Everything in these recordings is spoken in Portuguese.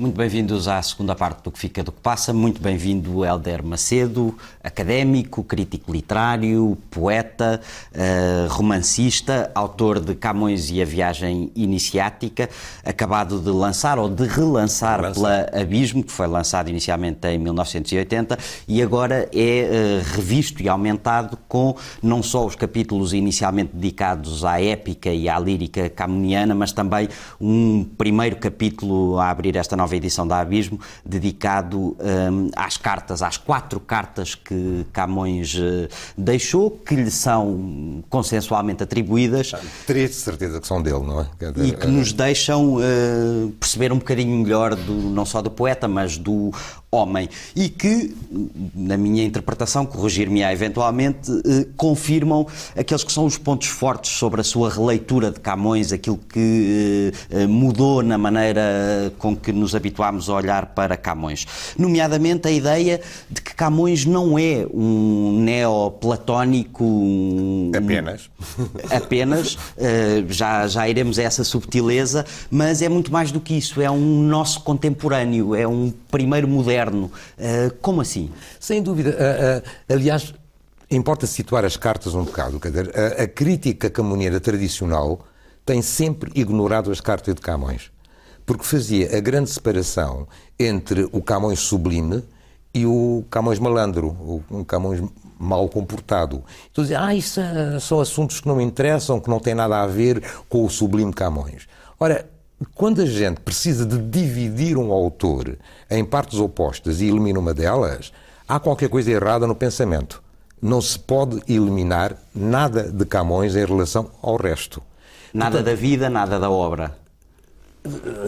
Muito bem-vindos à segunda parte do que fica do que passa. Muito bem-vindo Helder Macedo, académico, crítico literário, poeta, uh, romancista, autor de Camões e a Viagem Iniciática, acabado de lançar ou de relançar pela Abismo, que foi lançado inicialmente em 1980 e agora é uh, revisto e aumentado com não só os capítulos inicialmente dedicados à épica e à lírica camoniana, mas também um primeiro capítulo a abrir esta nova nova edição da Abismo, dedicado um, às cartas, às quatro cartas que Camões uh, deixou, que lhe são consensualmente atribuídas. Teria de certeza que são dele, não é? E que nos deixam uh, perceber um bocadinho melhor, do, não só do poeta, mas do homem e que, na minha interpretação, corrigir-me-á eventualmente, eh, confirmam aqueles que são os pontos fortes sobre a sua releitura de Camões, aquilo que mudou na maneira com que nos habituámos a olhar para Camões. Nomeadamente a ideia de que Camões não é um neoplatónico. Um, apenas. Apenas, eh, já, já iremos a essa subtileza, mas é muito mais do que isso, é um nosso contemporâneo, é um primeiro moderno. Uh, como assim? Sem dúvida. Uh, uh, aliás, importa situar as cartas um bocado. Quer dizer, a, a crítica camoniana tradicional tem sempre ignorado as cartas de Camões. Porque fazia a grande separação entre o Camões sublime e o Camões malandro, o Camões mal comportado. Então dizia, ah, isso são assuntos que não me interessam, que não têm nada a ver com o sublime Camões. Ora, quando a gente precisa de dividir um autor em partes opostas e elimina uma delas, há qualquer coisa errada no pensamento. Não se pode eliminar nada de Camões em relação ao resto. Nada Portanto, da vida, nada da obra.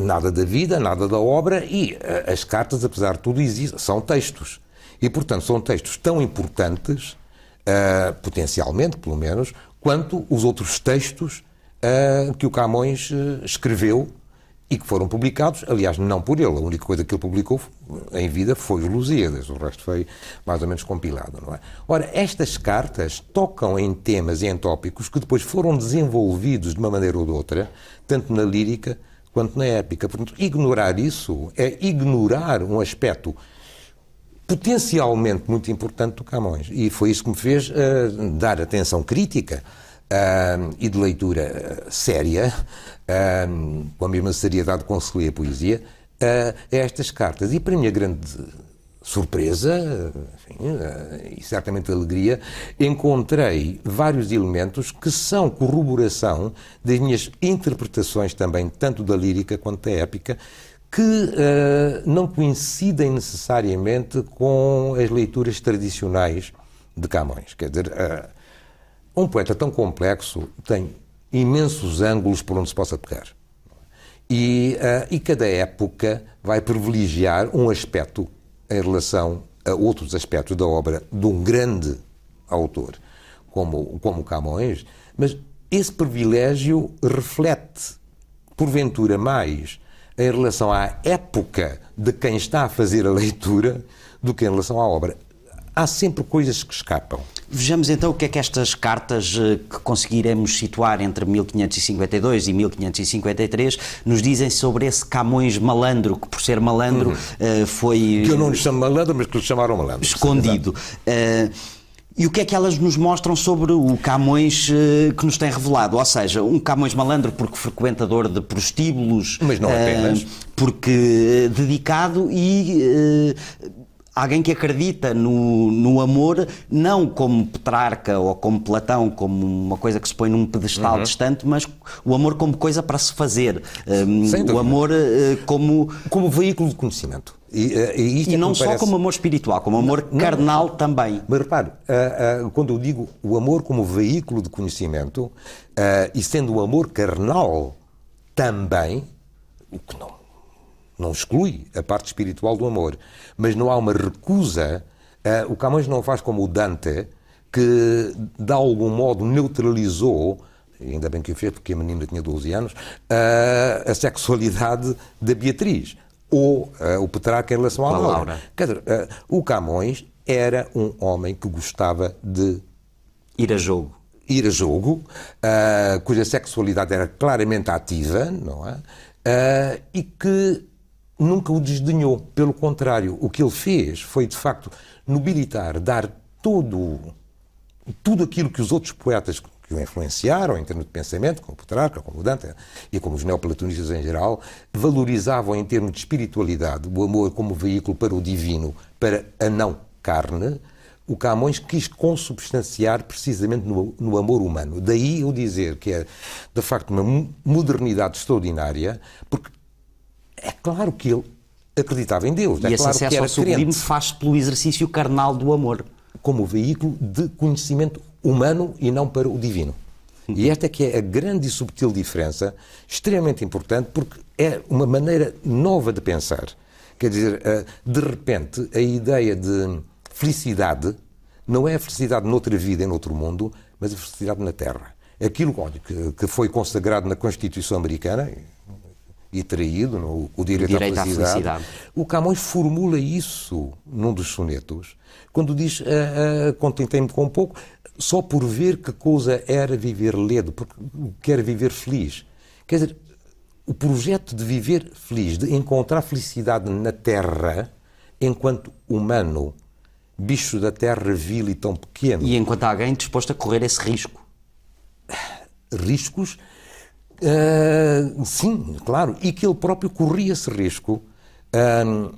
Nada da vida, nada da obra e uh, as cartas, apesar de tudo, existem, são textos. E, portanto, são textos tão importantes, uh, potencialmente, pelo menos, quanto os outros textos uh, que o Camões escreveu e que foram publicados, aliás, não por ele. A única coisa que ele publicou em vida foi os Lusíadas, o resto foi mais ou menos compilado, não é? Ora, estas cartas tocam em temas e em tópicos que depois foram desenvolvidos de uma maneira ou de outra, tanto na lírica quanto na épica. Portanto, ignorar isso é ignorar um aspecto potencialmente muito importante do Camões. E foi isso que me fez uh, dar atenção crítica uh, e de leitura séria, uh, com a mesma seriedade com que se a poesia, a estas cartas. E para a grande surpresa enfim, uh, e certamente alegria, encontrei vários elementos que são corroboração das minhas interpretações também, tanto da lírica quanto da épica, que uh, não coincidem necessariamente com as leituras tradicionais de Camões. Quer dizer, uh, um poeta tão complexo tem imensos ângulos por onde se possa pegar. E, uh, e cada época vai privilegiar um aspecto em relação a outros aspectos da obra de um grande autor, como, como Camões, mas esse privilégio reflete, porventura, mais em relação à época de quem está a fazer a leitura do que em relação à obra. Há sempre coisas que escapam. Vejamos então o que é que estas cartas eh, que conseguiremos situar entre 1552 e 1553 nos dizem sobre esse Camões malandro, que por ser malandro uhum. foi. Que eu não lhe chamo malandro, mas que lhe chamaram malandro. Escondido. Uh, e o que é que elas nos mostram sobre o Camões que nos tem revelado? Ou seja, um Camões malandro porque frequentador de prostíbulos. Mas não apenas. Porque dedicado e alguém que acredita no, no amor, não como Petrarca ou como Platão, como uma coisa que se põe num pedestal uhum. distante, mas o amor como coisa para se fazer. Um, o amor uh, como. Como veículo de conhecimento. E, uh, e, e é não só parece... como amor espiritual, como amor não, carnal não. também. Mas repare, uh, quando eu digo o amor como veículo de conhecimento, e sendo o amor carnal também, o que não não exclui a parte espiritual do amor, mas não há uma recusa. Uh, o Camões não faz como o Dante, que de algum modo neutralizou, ainda bem que o fez porque a menina tinha 12 anos, uh, a sexualidade da Beatriz. Ou uh, o Petrarca em relação à Laura. Laura. Quer dizer, o Camões era um homem que gostava de ir a jogo. Ir a jogo, cuja sexualidade era claramente ativa, não é? e que nunca o desdenhou. Pelo contrário, o que ele fez foi, de facto, nobilitar, dar todo, tudo aquilo que os outros poetas que o influenciaram em termos de pensamento, como Petrarca, como Dante e como os neoplatonistas em geral, valorizavam em termos de espiritualidade o amor como veículo para o divino, para a não carne, o Camões quis consubstanciar precisamente no, no, amor humano. Daí eu dizer que é, de facto, uma modernidade extraordinária, porque é claro que ele acreditava em Deus. E é esse claro acesso que era ao sublime faz pelo exercício carnal do amor. Como veículo de conhecimento humano e não para o divino. E esta que é a grande e subtil diferença, extremamente importante, porque é uma maneira nova de pensar. Quer dizer, eh, de repente, a ideia de felicidade não é a felicidade noutra vida, em outro mundo, mas a felicidade na Terra. Aquilo que foi consagrado na Constituição Americana e traído no o direito, o direito à, felicidade, à felicidade, o Camões formula isso num dos sonetos, quando diz, uh, uh, contentei-me com um pouco, só por ver que coisa era viver ledo, porque quer viver feliz. Quer dizer, o projeto de viver feliz, de encontrar felicidade na Terra, enquanto humano, bicho da Terra vil e tão pequeno. E enquanto alguém disposto a correr esse risco. Riscos, uh, sim, claro, e que ele próprio corria esse risco. Uh,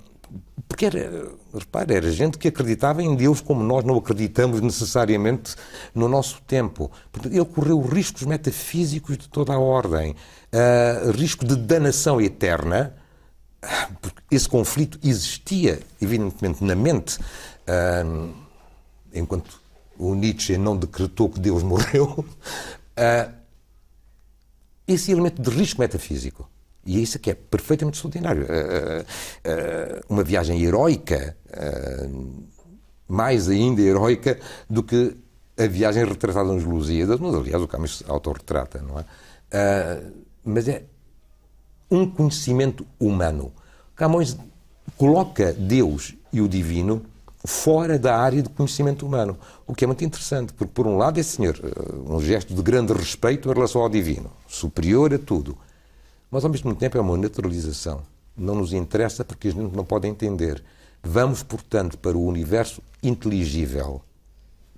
porque era, repare, era gente que acreditava em Deus como nós não acreditamos necessariamente no nosso tempo. Portanto, ele correu riscos metafísicos de toda a ordem, uh, risco de danação eterna, porque esse conflito existia, evidentemente, na mente, enquanto o Nietzsche não decretou que Deus morreu. Esse elemento de risco metafísico e isso que é perfeitamente extraordinário. Uh, uh, uma viagem heroica, mais ainda heroica do que a viagem retratada nos Lusíadas, mas aliás o Camus autorretrata, não é? mas é um conhecimento humano. Camões coloca Deus e o divino fora da área de conhecimento humano, o que é muito interessante, porque por um lado é, senhor, um gesto de grande respeito em relação ao divino, superior a tudo. Mas, ao mesmo tempo, é uma naturalização. Não nos interessa porque a gente não pode entender. Vamos, portanto, para o universo inteligível,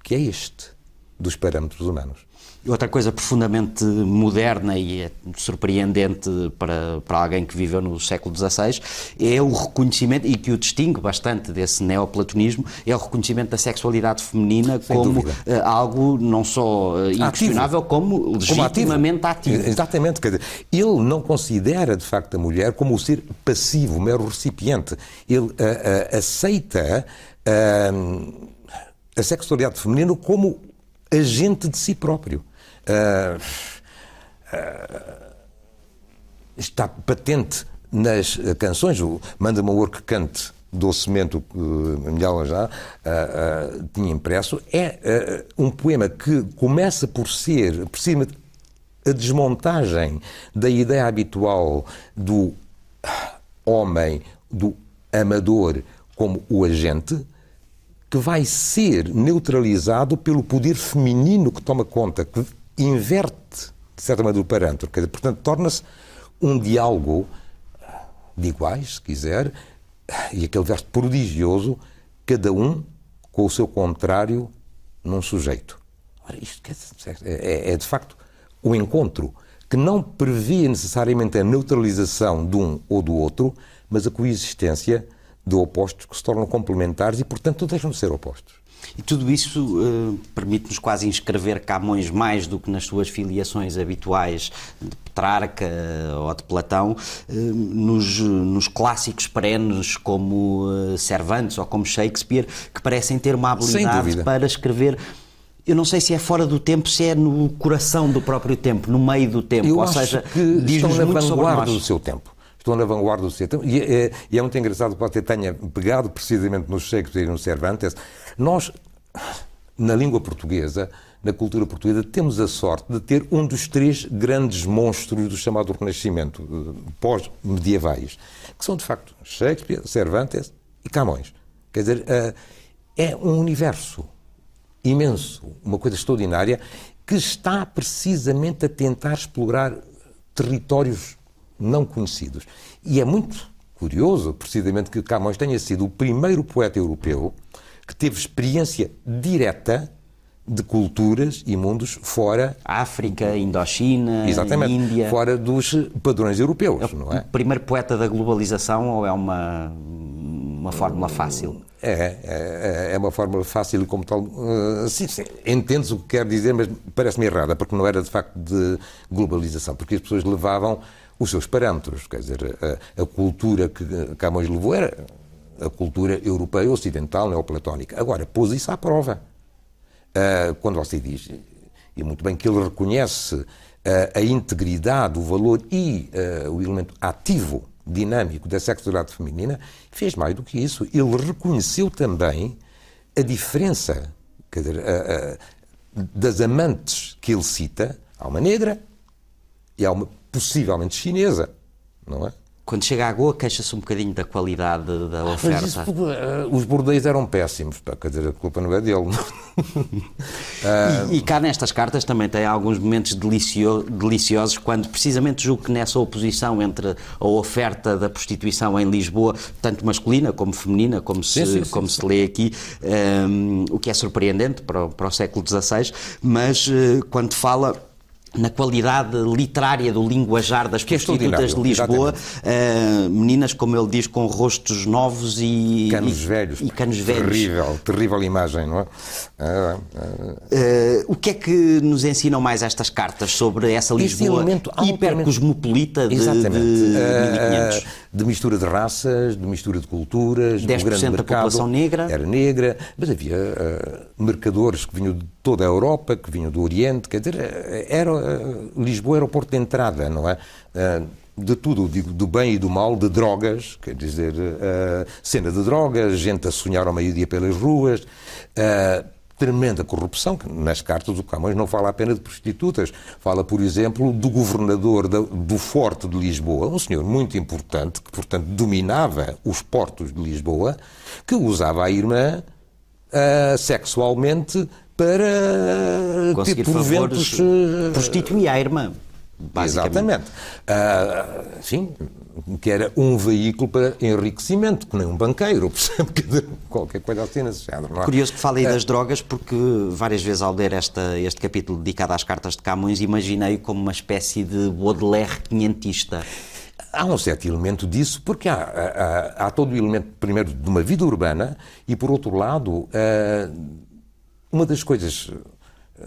que é este, dos parâmetros humanos. Outra coisa profundamente moderna e é surpreendente para, para alguém que viveu no século XVI é o reconhecimento, e que o distingue bastante desse neoplatonismo, é o reconhecimento da sexualidade feminina Sem como dúvida. uh, algo não só uh, inquestionável, como legitimamente ativo. ativo. Exatamente. Quer dizer, ele não considera, de facto, a mulher como o ser passivo, mero recipiente. Ele uh, aceita a sexualidade feminina como agente de si próprio. Uh, uh, está patente nas canções. O Manda-me um work cante docemente o que Milhão já uh, tinha impresso. É um poema que começa por ser, por cima, a desmontagem da ideia habitual do homem, do amador como o agente, que vai ser neutralizado pelo poder feminino que toma conta, que inverte, de certa maneira, o parâmetro. Portanto, torna-se um diálogo de iguais, se quiser, e aquele verso prodigioso, cada um com o seu contrário num sujeito. Ora, isto é, é de facto o encontro que não prevê necessariamente a neutralização de um ou do outro, mas a coexistência de opostos que se tornam complementares e, portanto, deixam de ser opostos. E tudo isso uh, permite-nos quase inscrever Camões mais do que nas suas filiações habituais de Petrarca ou de Platão, uh, nos, nos, clássicos perenes como uh, Cervantes ou como Shakespeare, que parecem ter uma habilidade para escrever eu não sei se é fora do tempo, se é no coração do próprio tempo, no meio do tempo. Eu Ou seja, que diz-nos muito sobre nós. do seu tempo. Estão na vanguarda do seu tempo. E é, e é muito engraçado que você tenha pegado precisamente no Shakespeare e no Cervantes. Nós, na língua portuguesa, na cultura portuguesa, temos a sorte de ter um dos três grandes monstros do chamado Renascimento, eh, pós-medievais, que são, de facto, Shakespeare, Cervantes e Camões. Quer dizer, eh, é um universo imenso, uma coisa extraordinária, que está precisamente a tentar explorar territórios não conhecidos. E é muito curioso, precisamente, que Camões tenha sido o primeiro poeta europeu que teve experiência direta de culturas e mundos fora. África, Indochina, Exatamente, Índia. Fora dos padrões europeus, é não é? O primeiro poeta da globalização ou é uma, uma fórmula fácil? É, é, é uma fórmula fácil e como tal. Uh, sim, sim, entendes o que quer dizer, mas parece-me errada, porque não era de facto de globalização, porque as pessoas levavam os seus parâmetros. Quer dizer, a, a cultura que Camões levou era a cultura europeia ocidental, neoplatónica. Agora, pôs isso à prova. Uh, quando você diz, e muito bem, que ele reconhece uh, a integridade, o valor e uh, o elemento ativo, dinâmico da sexualidade feminina, fez mais do que isso. Ele reconheceu também a diferença dizer, das amantes que ele cita. Há uma negra e há uma possivelmente chinesa, não é? Quando chega à Goa, queixa-se um bocadinho da qualidade da oferta. Mas isso, uh, os bordéis eram péssimos, pá, quer dizer, a culpa não é dele. uh, e, e, cá nestas cartas também tem alguns momentos delicio, deliciosos, quando precisamente julgo que nessa oposição entre a oferta da prostituição em Lisboa, tanto masculina como feminina, como se, sim, sim, como sim, se lê aqui, um, o que é surpreendente para o, para o século XVI, mas uh, quando fala na qualidade literária do linguajar das que é prostitutas de Lisboa, uh, meninas, como ele diz, com rostos novos e canos e, velhos. E canos velhos. Terrível, terrível imagem, não é? Uh, uh, o que é que nos ensinam mais estas cartas sobre essa Lisboa hipercosmopolita de, Exatamente. de 1500? de mistura de raças, de mistura de culturas, 10% do grande da população negra. Era negra, mas havia mercadores que vinham de toda a Europa, que vinham do Oriente, quer dizer, era, Lisboa era o porto de entrada, não é? Uh, de tudo, digo, do bem e do mal, de drogas, quer dizer, cena de drogas, gente a sonhar ao meio-dia pelas ruas, tremenda corrupção, que nas cartas o Camões não fala apenas de prostitutas, fala, por exemplo, do governador do Forte de Lisboa, um senhor muito importante, que, portanto, dominava os portos de Lisboa, que usava a irmã uh, sexualmente para Conseguir ter proventos... Uh, prostituir a irmã. Exatamente. Uh, sim, que era um veículo para enriquecimento, que nem um banqueiro, percebe? Qualquer coisa assim nesse género. É? Curioso que fale aí das drogas, porque várias vezes ao ler esta, este capítulo dedicado às cartas de Camões, imaginei como uma espécie de Baudelaire quinhentista. Há um certo elemento disso, porque há, há, há, todo o elemento, primeiro, de uma vida urbana e, por outro lado, uma das coisas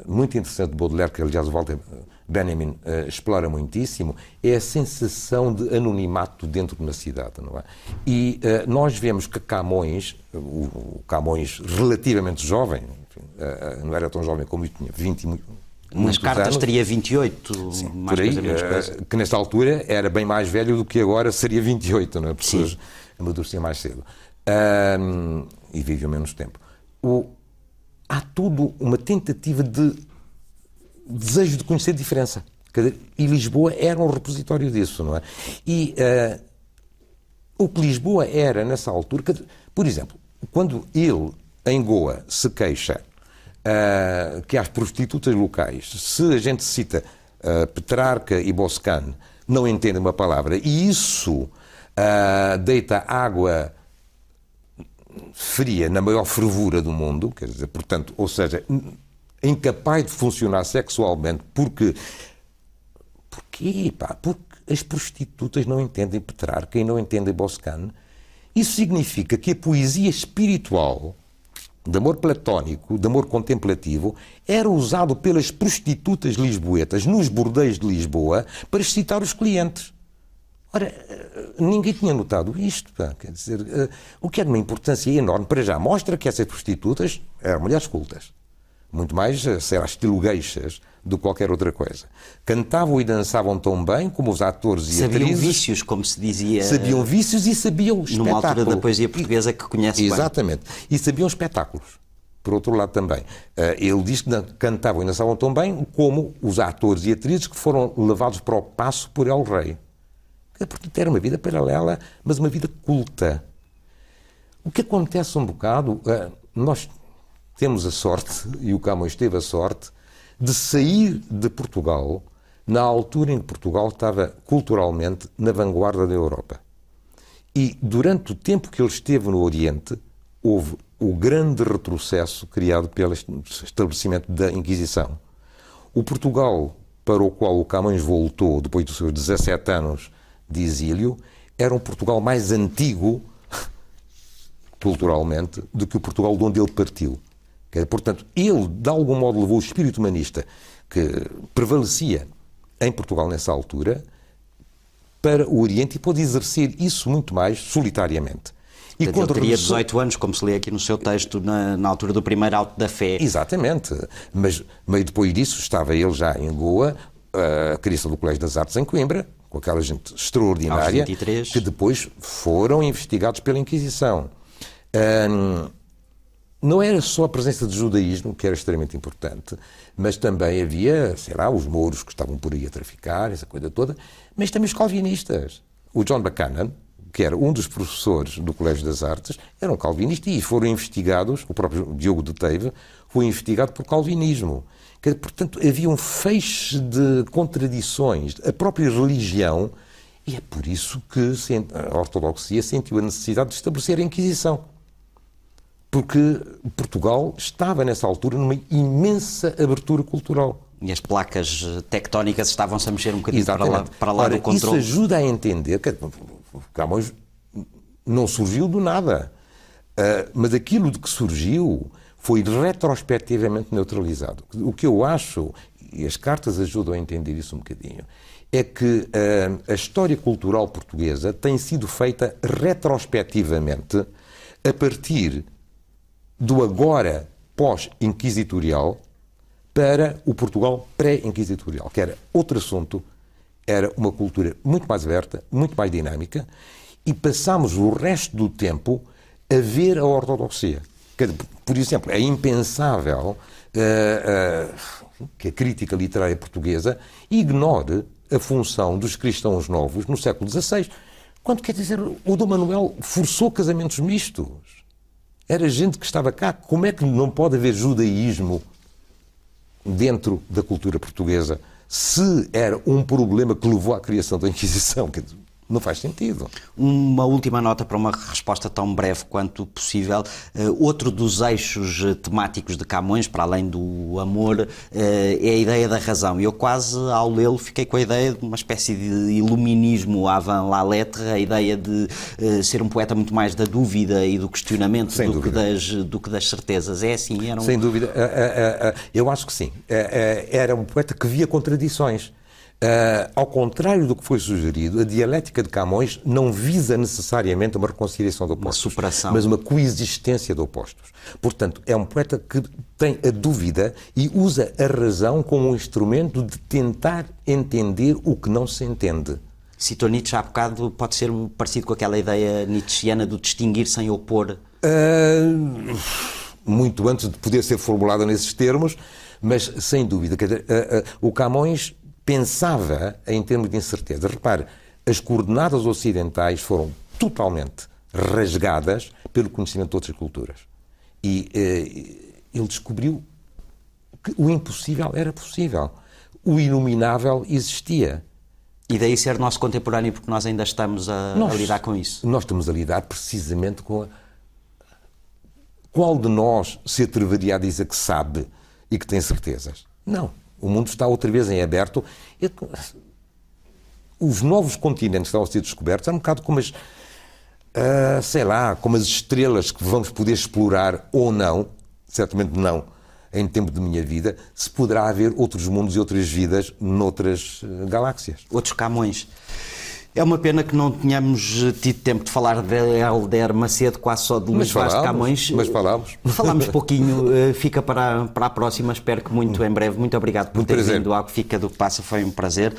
muito interessante de Baudelaire, que aliás o Walter Benjamin uh, explora muitíssimo, é a sensação de anonimato dentro de uma cidade, não é? E uh, nós vemos que Camões, o, Camões relativamente jovem, enfim, uh, não era tão jovem como eu tinha, 20 e muito, nas cartas anos. teria 28, Sim, mais aí, coisa, que nesta altura era bem mais velho do que agora seria 28, não é? Porque Sim. amadureciam mais cedo. e vivem menos tempo. O, há tudo uma tentativa de desejo de conhecer diferença. E Lisboa era um repositório disso, não é? E uh, o que Lisboa era nessa altura, por exemplo, quando ele, em Goa, se queixa uh, que as prostitutas locais, se a gente cita uh, Petrarca e Boscan, não entendem uma palavra, e isso deita água fria na maior fervura do mundo, quer dizer, portanto, ou seja, incapaz de funcionar sexualmente porque. Porquê? Pá? Porque as prostitutas não entendem Petrarca e não entendem Boscan. Isso significa que a poesia espiritual, de amor platónico, de amor contemplativo, era usado pelas prostitutas lisboetas nos bordéis de Lisboa para excitar os clientes. Ora, ninguém tinha notado isto. Pá. Quer dizer, uh, o que é de uma importância enorme para já mostra que essas prostitutas eram mulheres cultas muito mais a ser estilo geixas do que qualquer outra coisa. Cantavam e dançavam tão bem como os atores e sabiam atrizes. Sabiam vícios, como se dizia. Sabiam vícios e sabiam espetáculos. Numa altura da poesia portuguesa que conhece Exatamente. bem. E sabiam espetáculos. Por outro lado também. Eh, ele diz que cantavam e dançavam tão bem como os atores e atrizes que foram levados para o passo por El Rei. Portanto, era uma vida paralela, mas uma vida culta. O que acontece um bocado, eh, nós temos a sorte, e o Camões teve a sorte, de sair de Portugal na altura em que Portugal estava culturalmente na vanguarda da Europa. E durante o tempo que ele esteve no Oriente, houve o grande retrocesso criado pelo estabelecimento da Inquisição. O Portugal para o qual o Camões voltou depois dos seus 17 anos de exílio era um Portugal mais antigo, culturalmente, do que o Portugal de onde ele partiu. Portanto, ele, de algum modo, levou o espírito humanista que prevalecia em Portugal nessa altura para o Oriente e pôde exercer isso muito mais solitariamente. E Portanto, quando ele teria 18 anos, como se lê aqui no seu texto, na, na altura do primeiro auto da fé. Exatamente. Mas meio depois disso estava ele já em Goa, a criação do Colégio das Artes em Coimbra, com aquela gente extraordinária, que depois foram investigados pela Inquisição. Um, não era só a presença de judaísmo, que era extremamente importante, mas também havia, sei lá, os mouros que estavam por aí a traficar, essa coisa toda, mas também os calvinistas. O John Buchanan, que era um dos professores do Colégio das Artes, era um calvinista e foram investigados, o próprio Diogo de Teive foi investigado por calvinismo. Portanto, havia um feixe de contradições. A própria religião, e é por isso que a ortodoxia sentiu a necessidade de estabelecer a Inquisição. Porque Portugal estava, nessa altura, numa imensa abertura cultural. E as placas tectónicas estavam-se a mexer um bocadinho para lá, para lá Ora, do controle. Isso ajuda a entender que Camões não surgiu do nada. Uh, mas aquilo de que surgiu foi retrospectivamente neutralizado. O que eu acho, e as cartas ajudam a entender isso um bocadinho, é que uh, a história cultural portuguesa tem sido feita retrospectivamente a partir do agora pós-inquisitorial para o Portugal pré-inquisitorial, que era outro assunto, era uma cultura muito mais aberta, muito mais dinâmica, e passámos o resto do tempo a ver a ortodoxia. Por exemplo, é impensável uh, uh, que a crítica literária portuguesa ignore a função dos cristãos novos no século XVI. Quando quer dizer, o Dom Manuel forçou casamentos mistos. Era gente que estava cá. Como é que não pode haver judaísmo dentro da cultura portuguesa se era um problema que levou à criação da Inquisição? Não faz sentido. Uma última nota para uma resposta tão breve quanto possível. Uh, outro dos eixos eh, temáticos de Camões, para além do amor, uh, é a ideia da razão. Eu quase, ao lê-lo, fiquei com a ideia de uma espécie de iluminismo avant la lettre, a ideia de uh, ser um poeta muito mais da dúvida e do questionamento do que, das, do que, das, certezas. É assim? Era um... Sem dúvida. eu acho que sim. era um poeta que via contradições. Uh, ao contrário do que foi sugerido, a dialética de Camões não visa necessariamente uma reconciliação de opostos, uma superação. mas uma coexistência de opostos. Portanto, é um poeta que tem a dúvida e usa a razão como um instrumento de tentar entender o que não se entende. Citou Nietzsche há bocado, pode ser parecido com aquela ideia nietzschiana do distinguir sem opor? Uh, muito antes de poder ser formulada nesses termos, mas sem dúvida. Dizer, uh, o Camões pensava em termos de incerteza. Repare, as coordenadas ocidentais foram totalmente rasgadas pelo conhecimento de outras culturas. E eh, ele descobriu que o impossível era possível. O inominável existia. E daí ser nosso contemporâneo, porque nós ainda estamos a, nós, a lidar com isso. Nós estamos a lidar precisamente com a... Qual de nós se atreveria a dizer que sabe e que tem certezas? Não. O mundo está outra vez em aberto. Os novos continentes que estão a ser descobertos são um bocado como as, uh, sei lá, como as estrelas que vamos poder explorar ou não, certamente não, em tempo de minha vida, se poderá haver outros mundos e outras vidas noutras uh, galáxias. Outros Camões. É uma pena que não tenhamos tido tempo de falar de Helder Macedo, quase só de Luís Vaz de Camões. Mas falámos. Falámos pouquinho, eh, fica para, para a próxima, espero que muito em breve. Muito obrigado por muito ter prazer. vindo ao que fica do que passa, foi um prazer.